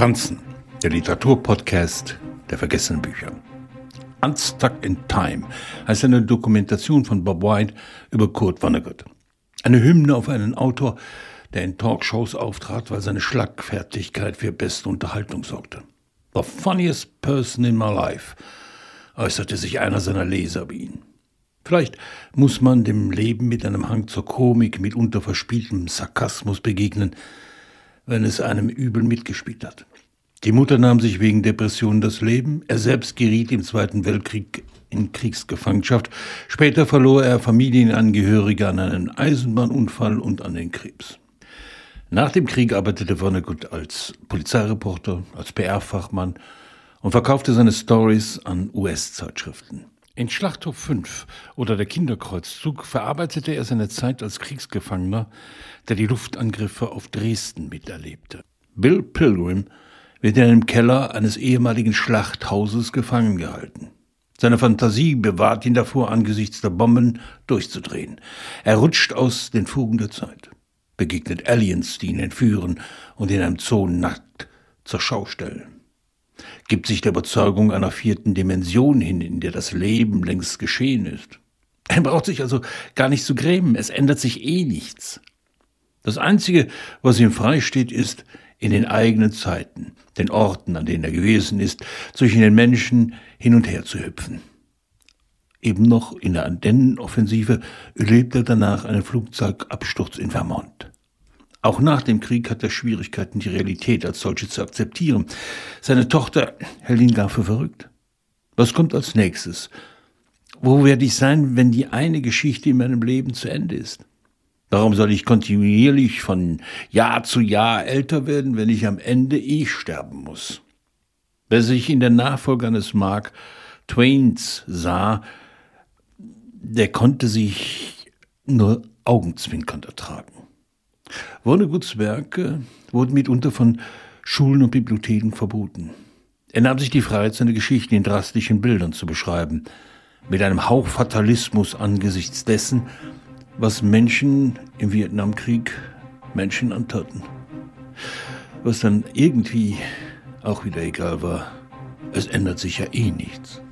Franzen, der Literaturpodcast der vergessenen Bücher. Unstuck in Time heißt eine Dokumentation von Bob White über Kurt Vonnegut. Eine Hymne auf einen Autor, der in Talkshows auftrat, weil seine Schlagfertigkeit für beste Unterhaltung sorgte. The funniest person in my life, äußerte sich einer seiner Leser über ihn. Vielleicht muss man dem Leben mit einem Hang zur Komik, mitunter verspieltem Sarkasmus begegnen, wenn es einem übel mitgespielt hat. Die Mutter nahm sich wegen Depressionen das Leben, er selbst geriet im Zweiten Weltkrieg in Kriegsgefangenschaft, später verlor er Familienangehörige an einen Eisenbahnunfall und an den Krebs. Nach dem Krieg arbeitete Vonnegut als Polizeireporter, als PR-Fachmann und verkaufte seine Stories an US-Zeitschriften. In Schlachthof 5 oder der Kinderkreuzzug verarbeitete er seine Zeit als Kriegsgefangener, der die Luftangriffe auf Dresden miterlebte. Bill Pilgrim wird in einem Keller eines ehemaligen Schlachthauses gefangen gehalten. Seine Fantasie bewahrt ihn davor, angesichts der Bomben durchzudrehen. Er rutscht aus den Fugen der Zeit, begegnet Aliens, die ihn entführen und in einem Zoo nackt zur Schau stellen gibt sich der Überzeugung einer vierten Dimension hin, in der das Leben längst geschehen ist. Er braucht sich also gar nicht zu grämen, es ändert sich eh nichts. Das Einzige, was ihm freisteht, ist, in den eigenen Zeiten, den Orten, an denen er gewesen ist, zwischen den Menschen hin und her zu hüpfen. Eben noch in der Andennenoffensive erlebt er danach einen Flugzeugabsturz in Vermont. Auch nach dem Krieg hat er Schwierigkeiten, die Realität als solche zu akzeptieren. Seine Tochter hält ihn gar für verrückt. Was kommt als nächstes? Wo werde ich sein, wenn die eine Geschichte in meinem Leben zu Ende ist? Warum soll ich kontinuierlich von Jahr zu Jahr älter werden, wenn ich am Ende eh sterben muss? Wer sich in der Nachfolge eines Mark Twains sah, der konnte sich nur augenzwinkernd ertragen. Vonneguts Werke wurden mitunter von Schulen und Bibliotheken verboten. Er nahm sich die Freiheit, seine Geschichten in drastischen Bildern zu beschreiben, mit einem Hauch Fatalismus angesichts dessen, was Menschen im Vietnamkrieg Menschen antaten. Was dann irgendwie auch wieder egal war, es ändert sich ja eh nichts.